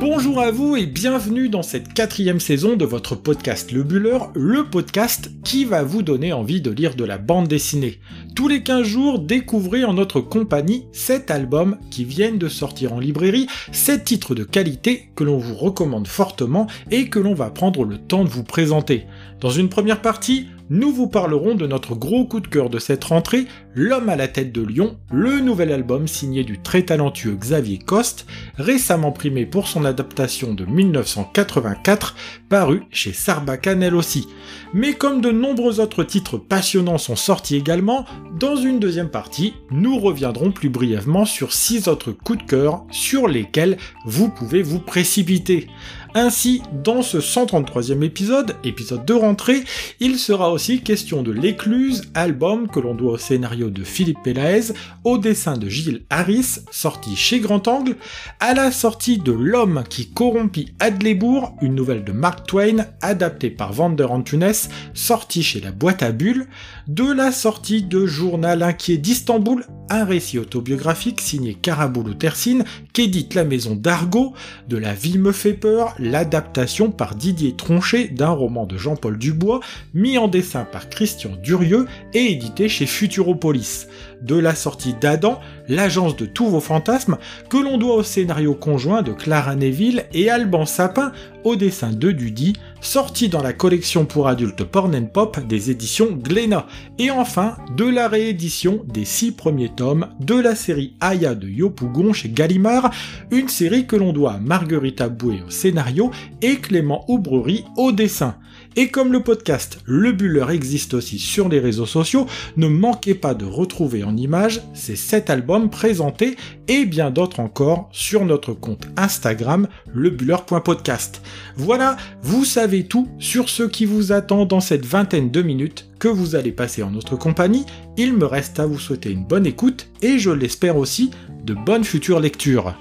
Bonjour à vous et bienvenue dans cette quatrième saison de votre podcast Le Buller, le podcast qui va vous donner envie de lire de la bande dessinée. Tous les 15 jours, découvrez en notre compagnie 7 albums qui viennent de sortir en librairie, 7 titres de qualité que l'on vous recommande fortement et que l'on va prendre le temps de vous présenter. Dans une première partie, nous vous parlerons de notre gros coup de cœur de cette rentrée, L'homme à la tête de lion, le nouvel album signé du très talentueux Xavier Coste, récemment primé pour son adaptation de 1984, paru chez Sarbacane elle aussi. Mais comme de nombreux autres titres passionnants sont sortis également, dans une deuxième partie, nous reviendrons plus brièvement sur six autres coups de cœur sur lesquels vous pouvez vous précipiter. Ainsi, dans ce 133e épisode, épisode de rentrée, il sera aussi question de L'écluse, album que l'on doit au scénario de Philippe Pelaez, au dessin de Gilles Harris, sorti chez Grand Angle, à la sortie de L'homme qui corrompit Adlébourg, une nouvelle de Mark Twain, adaptée par Vander Antunes, sortie chez la boîte à bulles, de la sortie de Journal inquiet d'Istanbul, un récit autobiographique signé Karaboulou Tersine, qu'édite la maison d'Argo, de La vie me fait peur, l'adaptation par Didier Tronchet d'un roman de Jean-Paul Dubois, mis en dessin par Christian Durieux et édité chez Futuropolis de la sortie d'Adam, l'agence de tous vos fantasmes, que l'on doit au scénario conjoint de Clara Neville et Alban Sapin au dessin de Dudy, sorti dans la collection pour adultes Porn Pop des éditions Glénat, et enfin de la réédition des six premiers tomes de la série Aya de Yopougon chez Gallimard, une série que l'on doit à Marguerite Boué au scénario et Clément Aubrery au dessin. Et comme le podcast Le Buller existe aussi sur les réseaux sociaux, ne manquez pas de retrouver en images ces 7 albums présentés et bien d'autres encore sur notre compte Instagram lebuller.podcast. Voilà, vous savez tout sur ce qui vous attend dans cette vingtaine de minutes que vous allez passer en notre compagnie. Il me reste à vous souhaiter une bonne écoute et je l'espère aussi de bonnes futures lectures.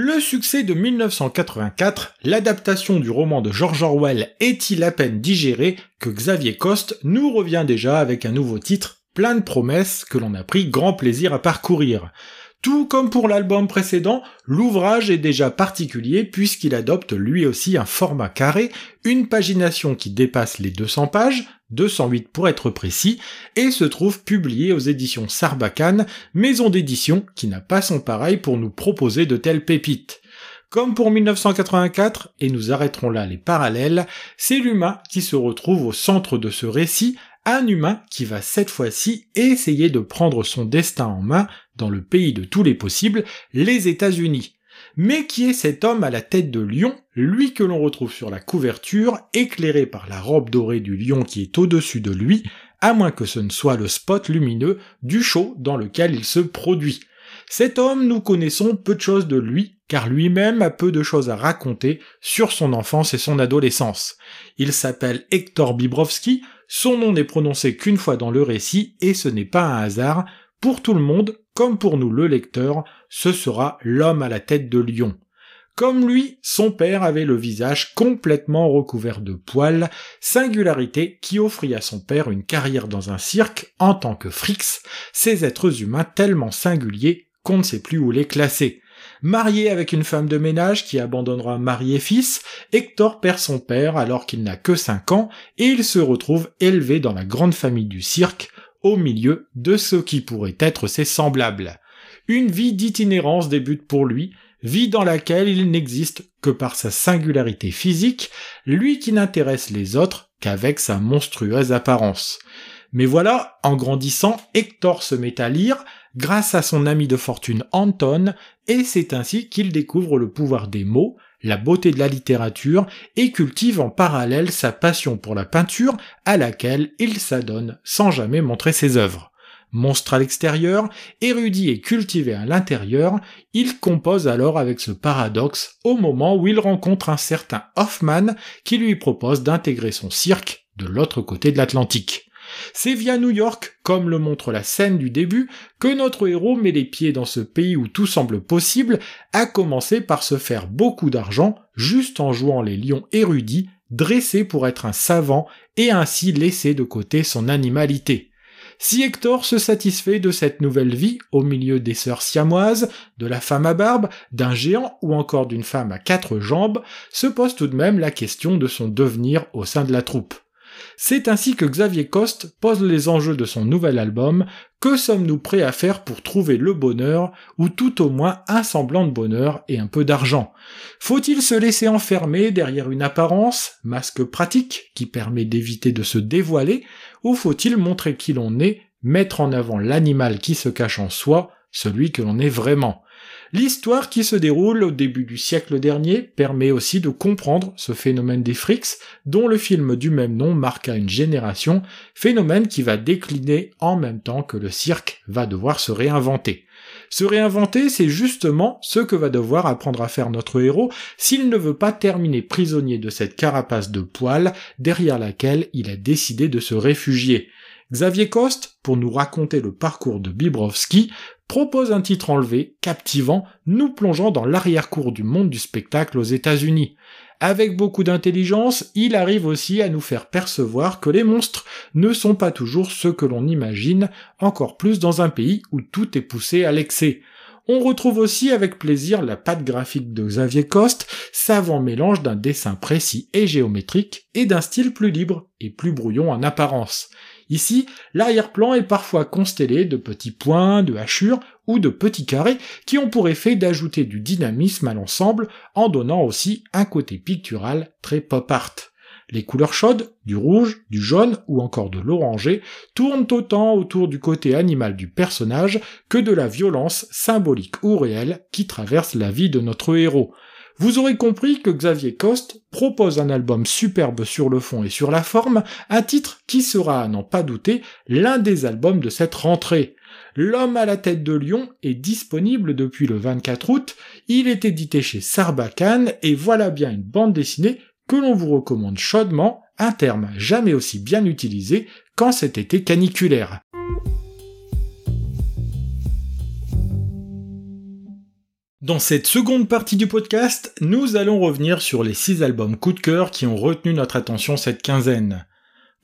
Le succès de 1984, l'adaptation du roman de George Orwell est-il à peine digéré que Xavier Coste nous revient déjà avec un nouveau titre, plein de promesses que l'on a pris grand plaisir à parcourir. Tout comme pour l'album précédent, l'ouvrage est déjà particulier puisqu'il adopte lui aussi un format carré, une pagination qui dépasse les 200 pages, 208 pour être précis, et se trouve publié aux éditions Sarbacane, maison d'édition qui n'a pas son pareil pour nous proposer de telles pépites. Comme pour 1984, et nous arrêterons là les parallèles, c'est l'humain qui se retrouve au centre de ce récit, un humain qui va cette fois-ci essayer de prendre son destin en main dans le pays de tous les possibles, les États-Unis. Mais qui est cet homme à la tête de lion, lui que l'on retrouve sur la couverture, éclairé par la robe dorée du lion qui est au-dessus de lui, à moins que ce ne soit le spot lumineux du show dans lequel il se produit. Cet homme, nous connaissons peu de choses de lui, car lui-même a peu de choses à raconter sur son enfance et son adolescence. Il s'appelle Hector Bibrovski, son nom n'est prononcé qu'une fois dans le récit, et ce n'est pas un hasard, pour tout le monde, comme pour nous le lecteur, ce sera l'homme à la tête de lion. Comme lui, son père avait le visage complètement recouvert de poils, singularité qui offrit à son père une carrière dans un cirque en tant que Frix, ces êtres humains tellement singuliers qu'on ne sait plus où les classer. Marié avec une femme de ménage qui abandonnera mari et fils, Hector perd son père alors qu'il n'a que 5 ans et il se retrouve élevé dans la grande famille du cirque, au milieu de ce qui pourrait être ses semblables. Une vie d'itinérance débute pour lui, vie dans laquelle il n'existe que par sa singularité physique, lui qui n'intéresse les autres qu'avec sa monstrueuse apparence. Mais voilà, en grandissant, Hector se met à lire, grâce à son ami de fortune Anton, et c'est ainsi qu'il découvre le pouvoir des mots, la beauté de la littérature, et cultive en parallèle sa passion pour la peinture à laquelle il s'adonne sans jamais montrer ses œuvres. Monstre à l'extérieur, érudit et cultivé à l'intérieur, il compose alors avec ce paradoxe au moment où il rencontre un certain Hoffman qui lui propose d'intégrer son cirque de l'autre côté de l'Atlantique. C'est via New York, comme le montre la scène du début, que notre héros met les pieds dans ce pays où tout semble possible, à commencer par se faire beaucoup d'argent juste en jouant les lions érudits, dressés pour être un savant et ainsi laisser de côté son animalité. Si Hector se satisfait de cette nouvelle vie au milieu des sœurs siamoises, de la femme à barbe, d'un géant ou encore d'une femme à quatre jambes, se pose tout de même la question de son devenir au sein de la troupe. C'est ainsi que Xavier Coste pose les enjeux de son nouvel album Que sommes-nous prêts à faire pour trouver le bonheur, ou tout au moins un semblant de bonheur et un peu d'argent? Faut-il se laisser enfermer derrière une apparence, masque pratique qui permet d'éviter de se dévoiler, ou faut-il montrer qui l'on est, mettre en avant l'animal qui se cache en soi, celui que l'on est vraiment L'histoire qui se déroule au début du siècle dernier permet aussi de comprendre ce phénomène des frics, dont le film du même nom marqua une génération, phénomène qui va décliner en même temps que le cirque va devoir se réinventer. Se réinventer, c'est justement ce que va devoir apprendre à faire notre héros s'il ne veut pas terminer prisonnier de cette carapace de poils derrière laquelle il a décidé de se réfugier. Xavier Coste, pour nous raconter le parcours de Bibrovski, propose un titre enlevé, captivant, nous plongeant dans l'arrière-cour du monde du spectacle aux États-Unis. Avec beaucoup d'intelligence, il arrive aussi à nous faire percevoir que les monstres ne sont pas toujours ceux que l'on imagine, encore plus dans un pays où tout est poussé à l'excès. On retrouve aussi avec plaisir la patte graphique de Xavier Coste, savant mélange d'un dessin précis et géométrique et d'un style plus libre et plus brouillon en apparence. Ici, l'arrière-plan est parfois constellé de petits points, de hachures ou de petits carrés qui ont pour effet d'ajouter du dynamisme à l'ensemble en donnant aussi un côté pictural très pop art. Les couleurs chaudes, du rouge, du jaune ou encore de l'orangé, tournent autant autour du côté animal du personnage que de la violence symbolique ou réelle qui traverse la vie de notre héros. Vous aurez compris que Xavier Coste propose un album superbe sur le fond et sur la forme, un titre qui sera, à n'en pas douter, l'un des albums de cette rentrée. L'homme à la tête de lion est disponible depuis le 24 août, il est édité chez Sarbacane et voilà bien une bande dessinée que l'on vous recommande chaudement, un terme jamais aussi bien utilisé qu'en cet été caniculaire. Dans cette seconde partie du podcast, nous allons revenir sur les six albums coup de cœur qui ont retenu notre attention cette quinzaine.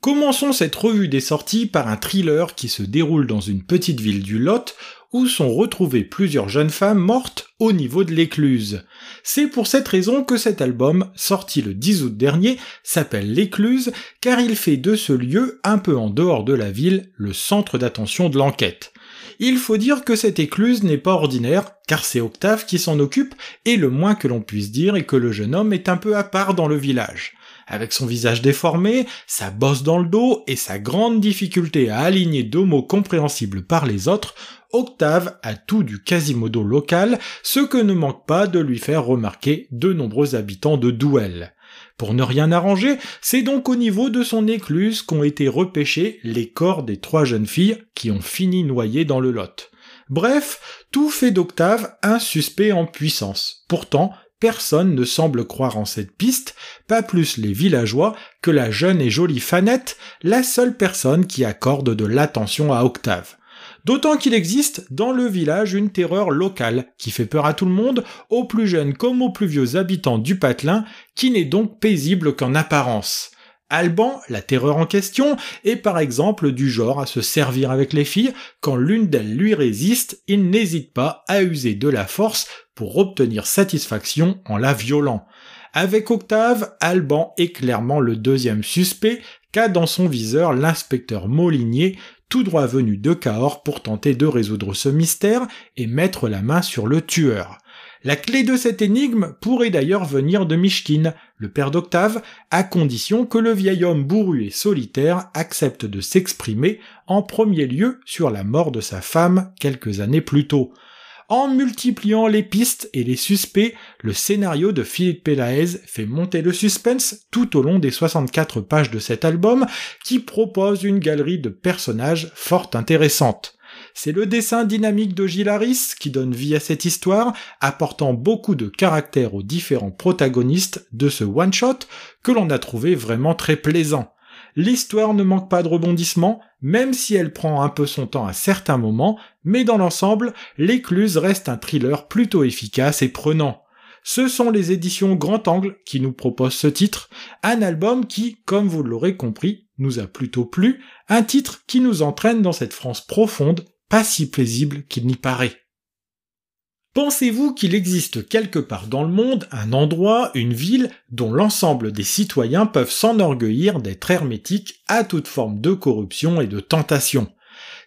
Commençons cette revue des sorties par un thriller qui se déroule dans une petite ville du Lot où sont retrouvées plusieurs jeunes femmes mortes au niveau de l'écluse. C'est pour cette raison que cet album, sorti le 10 août dernier, s'appelle l'écluse car il fait de ce lieu, un peu en dehors de la ville, le centre d'attention de l'enquête il faut dire que cette écluse n'est pas ordinaire, car c'est Octave qui s'en occupe, et le moins que l'on puisse dire est que le jeune homme est un peu à part dans le village. Avec son visage déformé, sa bosse dans le dos et sa grande difficulté à aligner deux mots compréhensibles par les autres, Octave a tout du quasimodo local, ce que ne manque pas de lui faire remarquer de nombreux habitants de Douel. Pour ne rien arranger, c'est donc au niveau de son écluse qu'ont été repêchés les corps des trois jeunes filles qui ont fini noyées dans le lot. Bref, tout fait d'Octave un suspect en puissance. Pourtant, personne ne semble croire en cette piste, pas plus les villageois que la jeune et jolie Fanette, la seule personne qui accorde de l'attention à Octave. D'autant qu'il existe dans le village une terreur locale qui fait peur à tout le monde, aux plus jeunes comme aux plus vieux habitants du patelin, qui n'est donc paisible qu'en apparence. Alban, la terreur en question, est par exemple du genre à se servir avec les filles, quand l'une d'elles lui résiste, il n'hésite pas à user de la force pour obtenir satisfaction en la violant. Avec Octave, Alban est clairement le deuxième suspect, qu'a dans son viseur l'inspecteur Molinier, tout droit venu de Cahors pour tenter de résoudre ce mystère et mettre la main sur le tueur. La clé de cette énigme pourrait d'ailleurs venir de Mishkin, le père d'Octave, à condition que le vieil homme bourru et solitaire accepte de s'exprimer en premier lieu sur la mort de sa femme quelques années plus tôt. En multipliant les pistes et les suspects, le scénario de Philippe Pelaez fait monter le suspense tout au long des 64 pages de cet album qui propose une galerie de personnages fort intéressante. C'est le dessin dynamique de Gilles Harris qui donne vie à cette histoire, apportant beaucoup de caractère aux différents protagonistes de ce one-shot que l'on a trouvé vraiment très plaisant. L'histoire ne manque pas de rebondissements, même si elle prend un peu son temps à certains moments, mais dans l'ensemble, l'écluse reste un thriller plutôt efficace et prenant. Ce sont les éditions Grand Angle qui nous proposent ce titre, un album qui, comme vous l'aurez compris, nous a plutôt plu, un titre qui nous entraîne dans cette France profonde, pas si paisible qu'il n'y paraît. Pensez-vous qu'il existe quelque part dans le monde un endroit, une ville, dont l'ensemble des citoyens peuvent s'enorgueillir d'être hermétiques à toute forme de corruption et de tentation?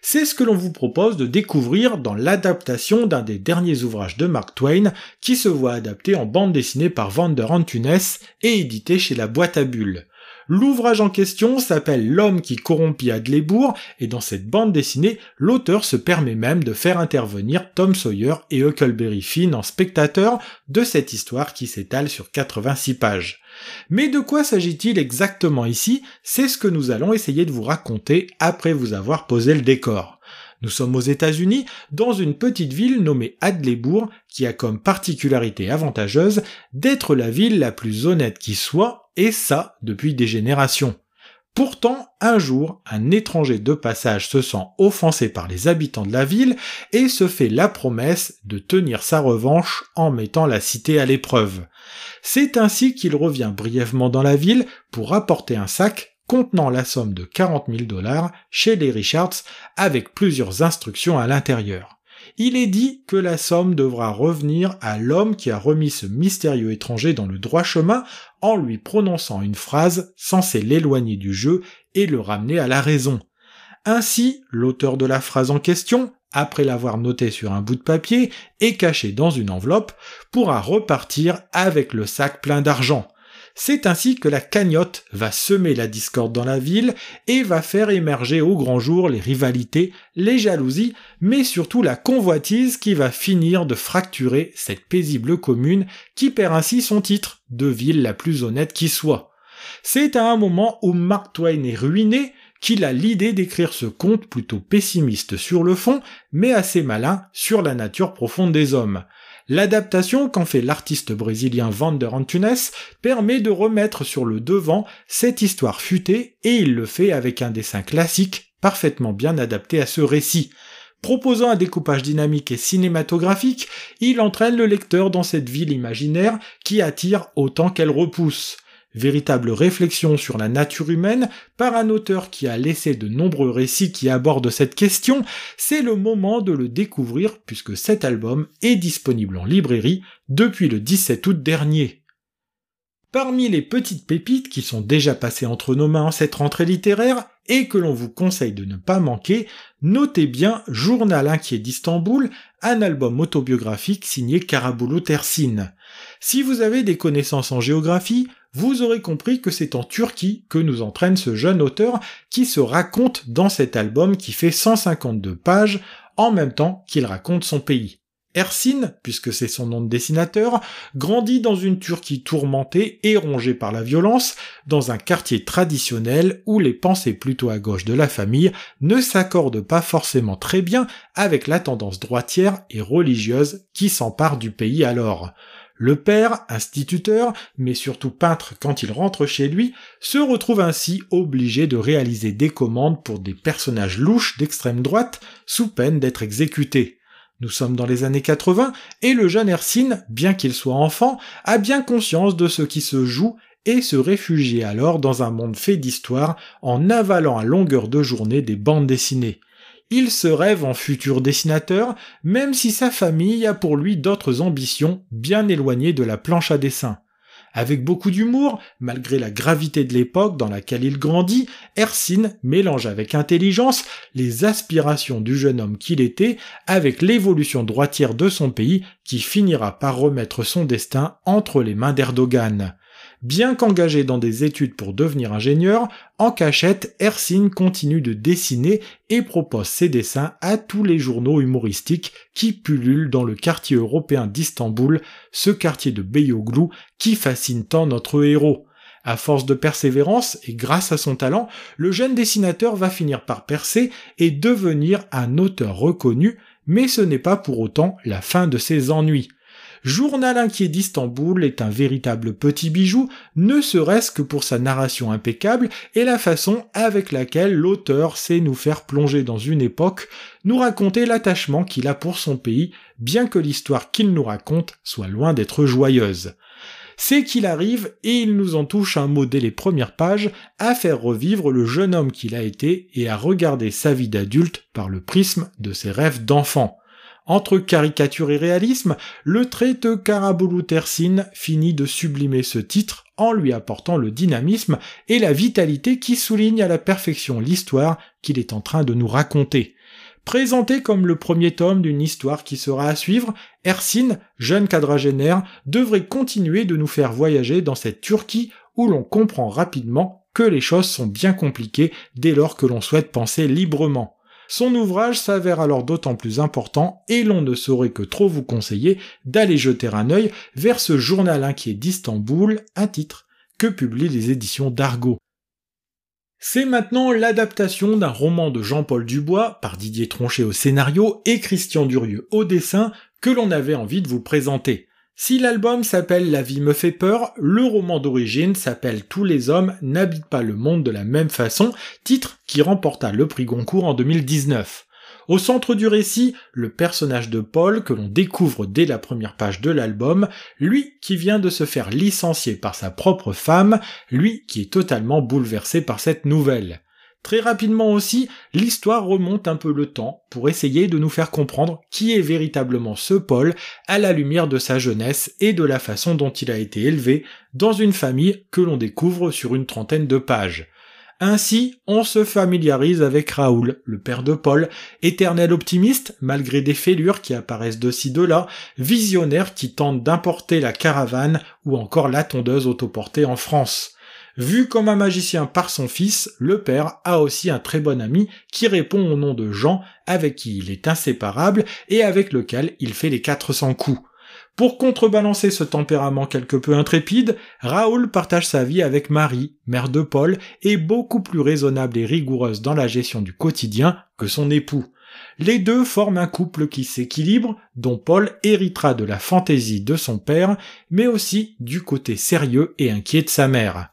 C'est ce que l'on vous propose de découvrir dans l'adaptation d'un des derniers ouvrages de Mark Twain, qui se voit adapté en bande dessinée par Vander Antunes et édité chez la boîte à bulles. L'ouvrage en question s'appelle L'homme qui corrompit Adlébourg et dans cette bande dessinée, l'auteur se permet même de faire intervenir Tom Sawyer et Huckleberry Finn en spectateurs de cette histoire qui s'étale sur 86 pages. Mais de quoi s'agit-il exactement ici? C'est ce que nous allons essayer de vous raconter après vous avoir posé le décor. Nous sommes aux États-Unis, dans une petite ville nommée Adlébourg, qui a comme particularité avantageuse d'être la ville la plus honnête qui soit, et ça depuis des générations. Pourtant, un jour, un étranger de passage se sent offensé par les habitants de la ville et se fait la promesse de tenir sa revanche en mettant la cité à l'épreuve. C'est ainsi qu'il revient brièvement dans la ville pour apporter un sac contenant la somme de 40 000 dollars chez les Richards avec plusieurs instructions à l'intérieur. Il est dit que la somme devra revenir à l'homme qui a remis ce mystérieux étranger dans le droit chemin en lui prononçant une phrase censée l'éloigner du jeu et le ramener à la raison. Ainsi, l'auteur de la phrase en question, après l'avoir notée sur un bout de papier et cachée dans une enveloppe, pourra repartir avec le sac plein d'argent. C'est ainsi que la cagnotte va semer la discorde dans la ville et va faire émerger au grand jour les rivalités, les jalousies, mais surtout la convoitise qui va finir de fracturer cette paisible commune qui perd ainsi son titre de ville la plus honnête qui soit. C'est à un moment où Mark Twain est ruiné qu'il a l'idée d'écrire ce conte plutôt pessimiste sur le fond, mais assez malin sur la nature profonde des hommes. L'adaptation qu'en fait l'artiste brésilien Vander Antunes permet de remettre sur le devant cette histoire futée et il le fait avec un dessin classique parfaitement bien adapté à ce récit. Proposant un découpage dynamique et cinématographique, il entraîne le lecteur dans cette ville imaginaire qui attire autant qu'elle repousse véritable réflexion sur la nature humaine par un auteur qui a laissé de nombreux récits qui abordent cette question, c'est le moment de le découvrir puisque cet album est disponible en librairie depuis le 17 août dernier. Parmi les petites pépites qui sont déjà passées entre nos mains en cette rentrée littéraire et que l'on vous conseille de ne pas manquer, notez bien Journal inquiet d'Istanbul, un album autobiographique signé Karabulo Tersin. Si vous avez des connaissances en géographie, vous aurez compris que c'est en Turquie que nous entraîne ce jeune auteur qui se raconte dans cet album qui fait 152 pages en même temps qu'il raconte son pays. Ersin, puisque c'est son nom de dessinateur, grandit dans une Turquie tourmentée et rongée par la violence, dans un quartier traditionnel où les pensées plutôt à gauche de la famille ne s'accordent pas forcément très bien avec la tendance droitière et religieuse qui s'empare du pays alors. Le père, instituteur, mais surtout peintre quand il rentre chez lui, se retrouve ainsi obligé de réaliser des commandes pour des personnages louches d'extrême droite sous peine d'être exécutés. Nous sommes dans les années 80 et le jeune Hercine, bien qu'il soit enfant, a bien conscience de ce qui se joue et se réfugie alors dans un monde fait d'histoire en avalant à longueur de journée des bandes dessinées. Il se rêve en futur dessinateur, même si sa famille a pour lui d'autres ambitions bien éloignées de la planche à dessin. Avec beaucoup d'humour, malgré la gravité de l'époque dans laquelle il grandit, Hercine mélange avec intelligence les aspirations du jeune homme qu'il était avec l'évolution droitière de son pays qui finira par remettre son destin entre les mains d'Erdogan. Bien qu'engagé dans des études pour devenir ingénieur, en cachette, Hercine continue de dessiner et propose ses dessins à tous les journaux humoristiques qui pullulent dans le quartier européen d'Istanbul, ce quartier de Beyoğlu qui fascine tant notre héros. À force de persévérance et grâce à son talent, le jeune dessinateur va finir par percer et devenir un auteur reconnu, mais ce n'est pas pour autant la fin de ses ennuis. Journal inquiet d'Istanbul est un véritable petit bijou, ne serait-ce que pour sa narration impeccable et la façon avec laquelle l'auteur sait nous faire plonger dans une époque, nous raconter l'attachement qu'il a pour son pays, bien que l'histoire qu'il nous raconte soit loin d'être joyeuse c'est qu'il arrive, et il nous en touche un mot dès les premières pages, à faire revivre le jeune homme qu'il a été et à regarder sa vie d'adulte par le prisme de ses rêves d'enfant. Entre caricature et réalisme, le trait de Karaboulou Tersin finit de sublimer ce titre en lui apportant le dynamisme et la vitalité qui soulignent à la perfection l'histoire qu'il est en train de nous raconter. Présenté comme le premier tome d'une histoire qui sera à suivre, Ersin, jeune quadragénaire, devrait continuer de nous faire voyager dans cette Turquie où l'on comprend rapidement que les choses sont bien compliquées dès lors que l'on souhaite penser librement. Son ouvrage s'avère alors d'autant plus important et l'on ne saurait que trop vous conseiller d'aller jeter un œil vers ce journal inquiet d'Istanbul, un titre que publient les éditions d'Argo. C'est maintenant l'adaptation d'un roman de Jean-Paul Dubois par Didier Tronchet au scénario et Christian Durieux au dessin que l'on avait envie de vous présenter. Si l'album s'appelle La vie me fait peur, le roman d'origine s'appelle Tous les hommes n'habitent pas le monde de la même façon, titre qui remporta le prix Goncourt en 2019. Au centre du récit, le personnage de Paul que l'on découvre dès la première page de l'album, lui qui vient de se faire licencier par sa propre femme, lui qui est totalement bouleversé par cette nouvelle. Très rapidement aussi, l'histoire remonte un peu le temps pour essayer de nous faire comprendre qui est véritablement ce Paul à la lumière de sa jeunesse et de la façon dont il a été élevé dans une famille que l'on découvre sur une trentaine de pages. Ainsi, on se familiarise avec Raoul, le père de Paul, éternel optimiste, malgré des fêlures qui apparaissent de ci de là, visionnaire qui tente d'importer la caravane ou encore la tondeuse autoportée en France. Vu comme un magicien par son fils, le père a aussi un très bon ami qui répond au nom de Jean, avec qui il est inséparable et avec lequel il fait les 400 coups. Pour contrebalancer ce tempérament quelque peu intrépide, Raoul partage sa vie avec Marie, mère de Paul, et beaucoup plus raisonnable et rigoureuse dans la gestion du quotidien que son époux. Les deux forment un couple qui s'équilibre, dont Paul héritera de la fantaisie de son père, mais aussi du côté sérieux et inquiet de sa mère.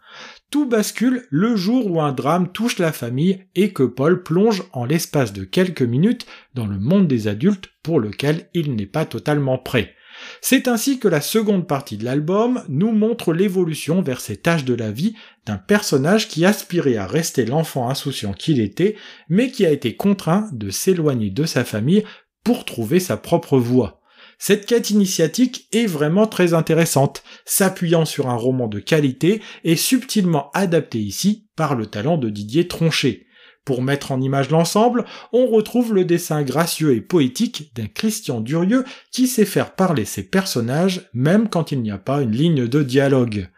Tout bascule le jour où un drame touche la famille et que Paul plonge en l'espace de quelques minutes dans le monde des adultes pour lequel il n'est pas totalement prêt. C'est ainsi que la seconde partie de l'album nous montre l'évolution vers cet âge de la vie d'un personnage qui aspirait à rester l'enfant insouciant qu'il était, mais qui a été contraint de s'éloigner de sa famille pour trouver sa propre voie. Cette quête initiatique est vraiment très intéressante, s'appuyant sur un roman de qualité et subtilement adapté ici par le talent de Didier Tronchet. Pour mettre en image l'ensemble, on retrouve le dessin gracieux et poétique d'un Christian Durieux qui sait faire parler ses personnages même quand il n'y a pas une ligne de dialogue.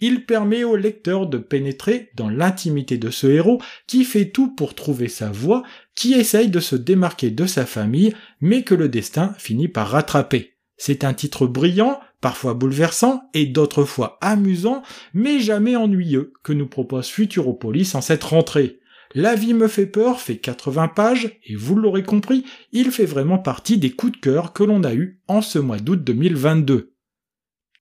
Il permet au lecteur de pénétrer dans l'intimité de ce héros qui fait tout pour trouver sa voie, qui essaye de se démarquer de sa famille, mais que le destin finit par rattraper. C'est un titre brillant, parfois bouleversant et d'autres fois amusant, mais jamais ennuyeux que nous propose Futuropolis en cette rentrée. La vie me fait peur fait 80 pages, et vous l'aurez compris, il fait vraiment partie des coups de cœur que l'on a eus en ce mois d'août 2022.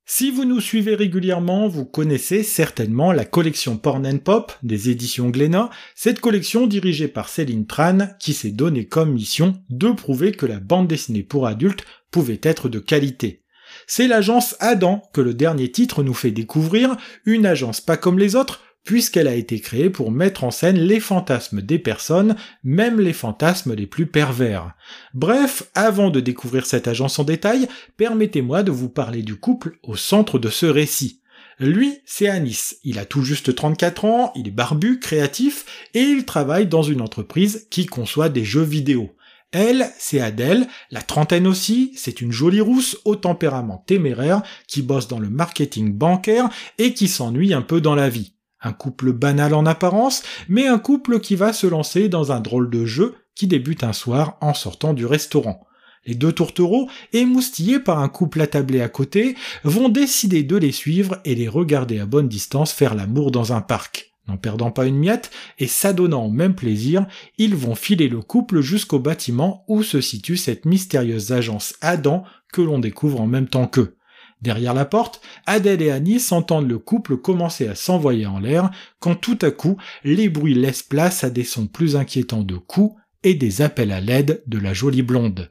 Si vous nous suivez régulièrement, vous connaissez certainement la collection Porn Pop des éditions Glénat, cette collection dirigée par Céline Tran qui s'est donnée comme mission de prouver que la bande dessinée pour adultes pouvait être de qualité. C'est l'agence Adam que le dernier titre nous fait découvrir, une agence pas comme les autres, puisqu'elle a été créée pour mettre en scène les fantasmes des personnes, même les fantasmes les plus pervers. Bref, avant de découvrir cette agence en détail, permettez-moi de vous parler du couple au centre de ce récit. Lui, c'est Anis. Il a tout juste 34 ans, il est barbu, créatif, et il travaille dans une entreprise qui conçoit des jeux vidéo. Elle, c'est Adèle, la trentaine aussi, c'est une jolie rousse au tempérament téméraire qui bosse dans le marketing bancaire et qui s'ennuie un peu dans la vie. Un couple banal en apparence, mais un couple qui va se lancer dans un drôle de jeu qui débute un soir en sortant du restaurant. Les deux tourtereaux, émoustillés par un couple attablé à côté, vont décider de les suivre et les regarder à bonne distance faire l'amour dans un parc. N'en perdant pas une miette et s'adonnant au même plaisir, ils vont filer le couple jusqu'au bâtiment où se situe cette mystérieuse agence Adam que l'on découvre en même temps qu'eux. Derrière la porte, Adèle et Annie s'entendent le couple commencer à s'envoyer en l'air quand tout à coup les bruits laissent place à des sons plus inquiétants de coups et des appels à l'aide de la jolie blonde.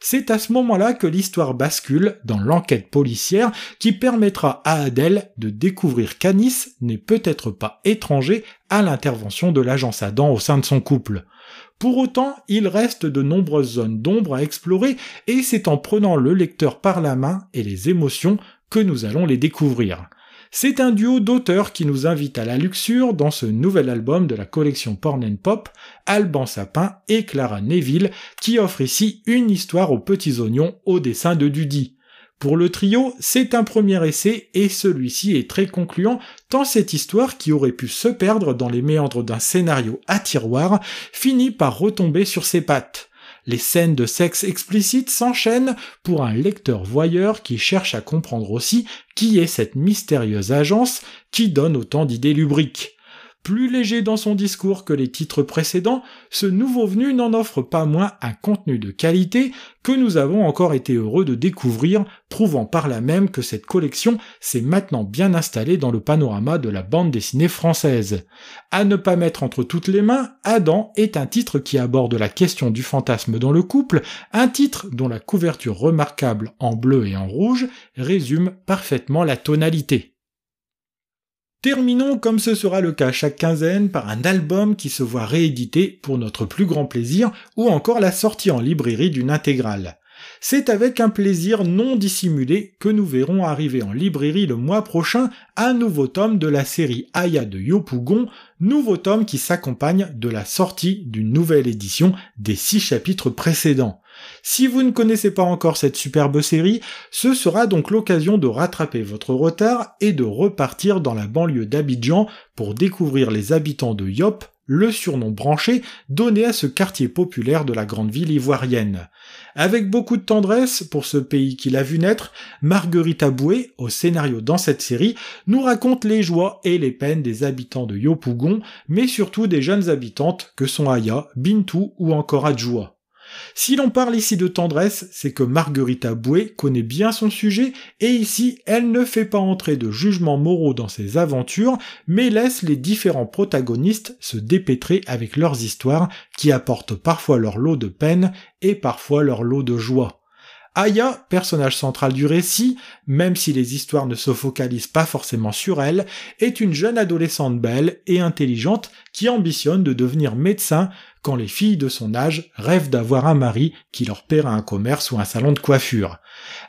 C'est à ce moment-là que l'histoire bascule dans l'enquête policière qui permettra à Adèle de découvrir qu'Anis n'est peut-être pas étranger à l'intervention de l'agence Adam au sein de son couple. Pour autant, il reste de nombreuses zones d'ombre à explorer et c'est en prenant le lecteur par la main et les émotions que nous allons les découvrir. C'est un duo d'auteurs qui nous invite à la luxure dans ce nouvel album de la collection Porn and Pop, Alban Sapin et Clara Neville, qui offre ici une histoire aux petits oignons au dessin de Dudy. Pour le trio, c'est un premier essai et celui-ci est très concluant tant cette histoire qui aurait pu se perdre dans les méandres d'un scénario à tiroir finit par retomber sur ses pattes. Les scènes de sexe explicite s'enchaînent pour un lecteur voyeur qui cherche à comprendre aussi qui est cette mystérieuse agence qui donne autant d'idées lubriques. Plus léger dans son discours que les titres précédents, ce nouveau venu n'en offre pas moins un contenu de qualité que nous avons encore été heureux de découvrir, prouvant par là même que cette collection s'est maintenant bien installée dans le panorama de la bande dessinée française. À ne pas mettre entre toutes les mains, Adam est un titre qui aborde la question du fantasme dans le couple, un titre dont la couverture remarquable en bleu et en rouge résume parfaitement la tonalité. Terminons, comme ce sera le cas chaque quinzaine, par un album qui se voit réédité pour notre plus grand plaisir, ou encore la sortie en librairie d'une intégrale. C'est avec un plaisir non dissimulé que nous verrons arriver en librairie le mois prochain un nouveau tome de la série Aya de Yopougon, nouveau tome qui s'accompagne de la sortie d'une nouvelle édition des six chapitres précédents. Si vous ne connaissez pas encore cette superbe série, ce sera donc l'occasion de rattraper votre retard et de repartir dans la banlieue d'Abidjan pour découvrir les habitants de Yop, le surnom branché donné à ce quartier populaire de la grande ville ivoirienne. Avec beaucoup de tendresse pour ce pays qui l'a vu naître, Marguerite Aboué, au scénario dans cette série, nous raconte les joies et les peines des habitants de Yopougon, mais surtout des jeunes habitantes que sont Aya, Bintou ou encore Adjoua. Si l'on parle ici de tendresse, c'est que Marguerite Boué connaît bien son sujet et ici elle ne fait pas entrer de jugements moraux dans ses aventures, mais laisse les différents protagonistes se dépêtrer avec leurs histoires qui apportent parfois leur lot de peine et parfois leur lot de joie. Aya, personnage central du récit, même si les histoires ne se focalisent pas forcément sur elle, est une jeune adolescente belle et intelligente qui ambitionne de devenir médecin quand les filles de son âge rêvent d'avoir un mari qui leur paiera un commerce ou un salon de coiffure.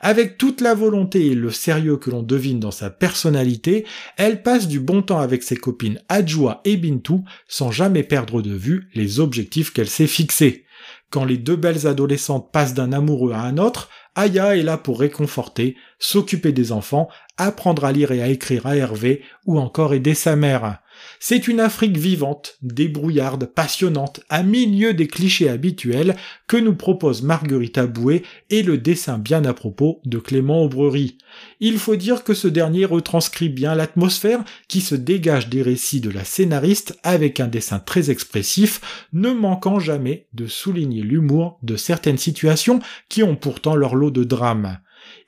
Avec toute la volonté et le sérieux que l'on devine dans sa personnalité, elle passe du bon temps avec ses copines Adjoua et Bintou sans jamais perdre de vue les objectifs qu'elle s'est fixés. Quand les deux belles adolescentes passent d'un amoureux à un autre, Aya est là pour réconforter, s'occuper des enfants, apprendre à lire et à écrire à Hervé, ou encore aider sa mère. C'est une Afrique vivante, débrouillarde, passionnante, à milieu des clichés habituels que nous propose Marguerite Boué et le dessin bien à propos de Clément Aubrerie. Il faut dire que ce dernier retranscrit bien l'atmosphère qui se dégage des récits de la scénariste avec un dessin très expressif, ne manquant jamais de souligner l'humour de certaines situations qui ont pourtant leur lot de drame.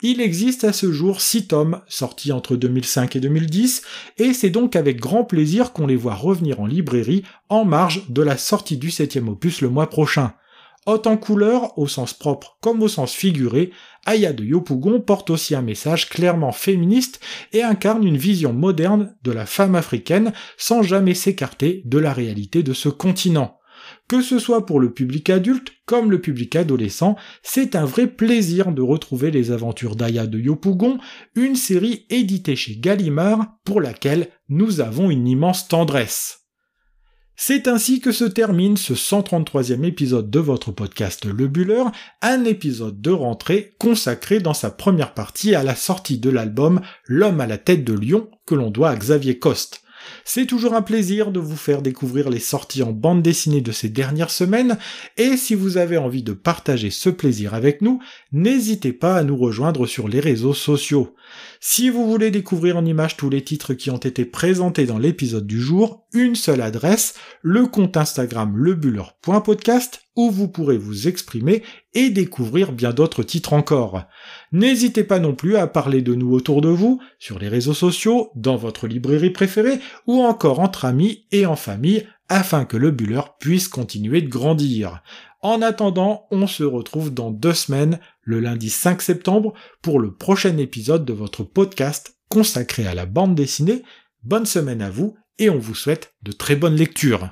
Il existe à ce jour six tomes sortis entre 2005 et 2010, et c'est donc avec grand plaisir qu'on les voit revenir en librairie en marge de la sortie du septième opus le mois prochain. Haute en couleur, au sens propre comme au sens figuré, Aya de Yopougon porte aussi un message clairement féministe et incarne une vision moderne de la femme africaine sans jamais s'écarter de la réalité de ce continent. Que ce soit pour le public adulte comme le public adolescent, c'est un vrai plaisir de retrouver les aventures d'Aya de Yopougon, une série éditée chez Gallimard pour laquelle nous avons une immense tendresse. C'est ainsi que se termine ce 133e épisode de votre podcast Le Buller, un épisode de rentrée consacré dans sa première partie à la sortie de l'album L'homme à la tête de lion que l'on doit à Xavier Coste. C'est toujours un plaisir de vous faire découvrir les sorties en bande dessinée de ces dernières semaines, et si vous avez envie de partager ce plaisir avec nous, n'hésitez pas à nous rejoindre sur les réseaux sociaux. Si vous voulez découvrir en images tous les titres qui ont été présentés dans l'épisode du jour, une seule adresse, le compte Instagram lebuller.podcast où vous pourrez vous exprimer et découvrir bien d'autres titres encore. N'hésitez pas non plus à parler de nous autour de vous, sur les réseaux sociaux, dans votre librairie préférée ou encore entre amis et en famille afin que le Buller puisse continuer de grandir. En attendant, on se retrouve dans deux semaines, le lundi 5 septembre, pour le prochain épisode de votre podcast consacré à la bande dessinée. Bonne semaine à vous et on vous souhaite de très bonnes lectures.